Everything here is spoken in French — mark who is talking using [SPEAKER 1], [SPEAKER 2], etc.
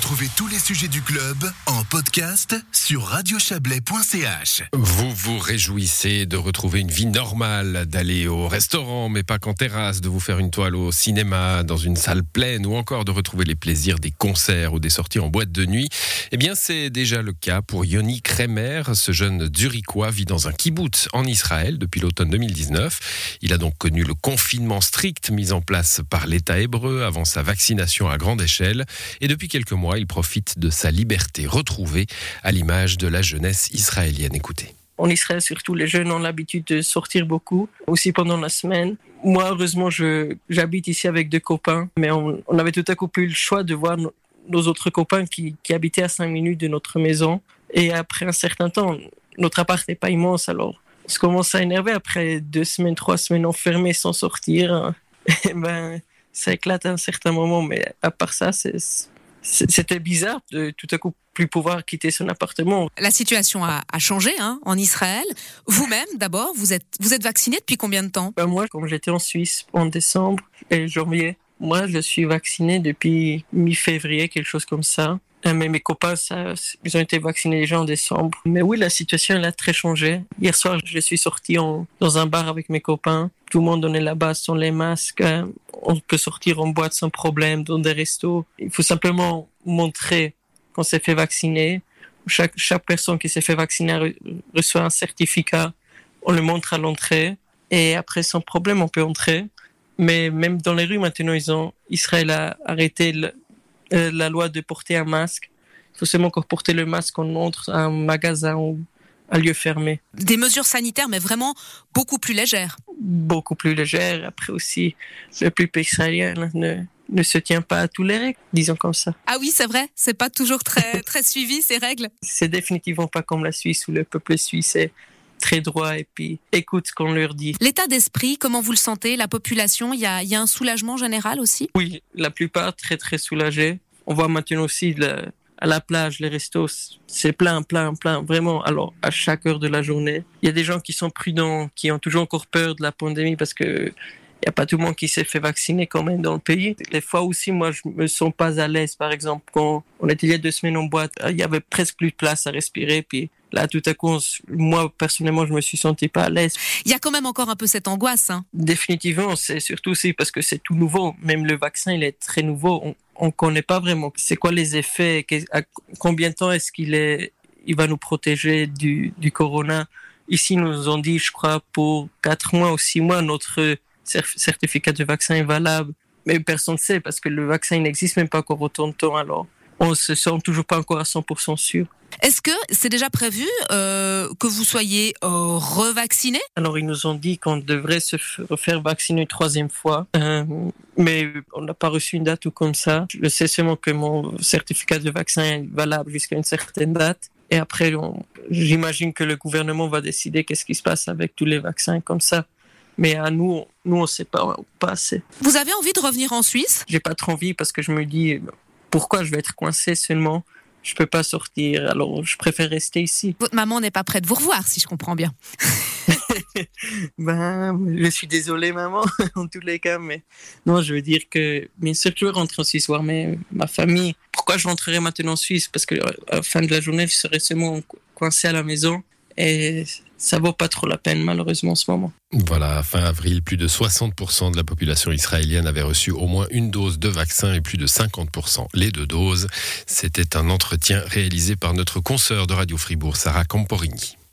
[SPEAKER 1] Retrouvez tous les sujets du club en podcast sur radiochablais.ch.
[SPEAKER 2] Vous vous réjouissez de retrouver une vie normale, d'aller au restaurant, mais pas qu'en terrasse, de vous faire une toile au cinéma, dans une salle pleine, ou encore de retrouver les plaisirs des concerts ou des sorties en boîte de nuit. Eh bien, c'est déjà le cas pour Yoni Kremer. Ce jeune Zurichois vit dans un kibbutz en Israël depuis l'automne 2019. Il a donc connu le confinement strict mis en place par l'État hébreu avant sa vaccination à grande échelle. Et depuis quelques mois, il profite de sa liberté retrouvée à l'image de la jeunesse israélienne. Écoutez.
[SPEAKER 3] En Israël, surtout, les jeunes ont l'habitude de sortir beaucoup, aussi pendant la semaine. Moi, heureusement, j'habite ici avec deux copains, mais on, avait tout à coup plus le choix de voir nos, autres copains qui, qui habitaient à cinq minutes de notre maison. Et après un certain temps, notre appart n'est pas immense, alors on se commence à énerver après deux semaines, trois semaines enfermées sans sortir. Et ben, ça éclate à un certain moment, mais à part ça, c'était bizarre de tout à coup plus pouvoir quitter son appartement.
[SPEAKER 4] La situation a, changé hein, en Israël. Vous-même, d'abord, vous êtes, vous êtes vacciné depuis combien de temps?
[SPEAKER 3] Ben Moi, comme j'étais en Suisse en décembre et janvier, moi, je suis vacciné depuis mi-février, quelque chose comme ça. Euh, mais mes copains, ça, ils ont été vaccinés déjà en décembre. Mais oui, la situation, elle a très changé. Hier soir, je suis sorti en, dans un bar avec mes copains. Tout le monde donnait la base sans les masques. On peut sortir en boîte sans problème, dans des restos. Il faut simplement montrer qu'on s'est fait vacciner. Chaque, personne qui s'est fait vacciner reçoit un certificat. On le montre à l'entrée. Et après, sans problème, on peut entrer. Mais même dans les rues, maintenant, ils ont, Israël a arrêté euh, la loi de porter un masque. Il faut seulement porter le masque en entre un magasin ou un lieu fermé.
[SPEAKER 4] Des mesures sanitaires, mais vraiment beaucoup plus légères.
[SPEAKER 3] Beaucoup plus légères. Après aussi, le plus israélien ne, ne se tient pas à tous les règles, disons comme ça.
[SPEAKER 4] Ah oui, c'est vrai, c'est pas toujours très, très suivi ces règles.
[SPEAKER 3] C'est définitivement pas comme la Suisse où le peuple suisse est très droit et puis écoute ce qu'on leur dit.
[SPEAKER 4] L'état d'esprit, comment vous le sentez? La population, il y a, y a, un soulagement général aussi?
[SPEAKER 3] Oui, la plupart très très soulagés. On voit maintenant aussi à la plage, les restos, c'est plein, plein, plein, vraiment. Alors, à chaque heure de la journée, il y a des gens qui sont prudents, qui ont toujours encore peur de la pandémie parce que il n'y a pas tout le monde qui s'est fait vacciner quand même dans le pays. Les fois aussi, moi, je me sens pas à l'aise. Par exemple, quand on était il y a deux semaines en boîte, il y avait presque plus de place à respirer. Puis là, tout à coup, moi, personnellement, je me suis senti pas à l'aise.
[SPEAKER 4] Il y a quand même encore un peu cette angoisse. Hein.
[SPEAKER 3] Définitivement, c'est surtout aussi parce que c'est tout nouveau. Même le vaccin, il est très nouveau. On ne connaît pas vraiment c'est quoi les effets, combien de temps est-ce qu'il est, il va nous protéger du, du corona? Ici, nous ont dit, je crois, pour quatre mois ou six mois, notre certificat de vaccin est valable. Mais personne ne sait parce que le vaccin n'existe même pas encore autant de temps. Alors, on se sent toujours pas encore à 100% sûr.
[SPEAKER 4] Est-ce que c'est déjà prévu euh, que vous soyez euh, revacciné
[SPEAKER 3] Alors ils nous ont dit qu'on devrait se faire vacciner une troisième fois, euh, mais on n'a pas reçu une date ou comme ça. Je sais seulement que mon certificat de vaccin est valable jusqu'à une certaine date. Et après, j'imagine que le gouvernement va décider qu'est-ce qui se passe avec tous les vaccins comme ça. Mais à nous, nous on ne sait pas, pas assez.
[SPEAKER 4] Vous avez envie de revenir en Suisse?
[SPEAKER 3] J'ai pas trop envie parce que je me dis pourquoi je vais être coincé seulement? Je peux pas sortir, alors je préfère rester ici.
[SPEAKER 4] Votre maman n'est pas prête de vous revoir, si je comprends bien.
[SPEAKER 3] ben, je suis désolé, maman, en tous les cas, mais non, je veux dire que, bien sûr, je veux rentrer en Suisse voir mais ma famille. Pourquoi je rentrerai maintenant en Suisse? Parce que à la fin de la journée, je serai seulement coincé à la maison et ça vaut pas trop la peine malheureusement en ce moment.
[SPEAKER 2] Voilà, fin avril, plus de 60% de la population israélienne avait reçu au moins une dose de vaccin et plus de 50% les deux doses. C'était un entretien réalisé par notre consoeur de Radio Fribourg, Sarah Camporini.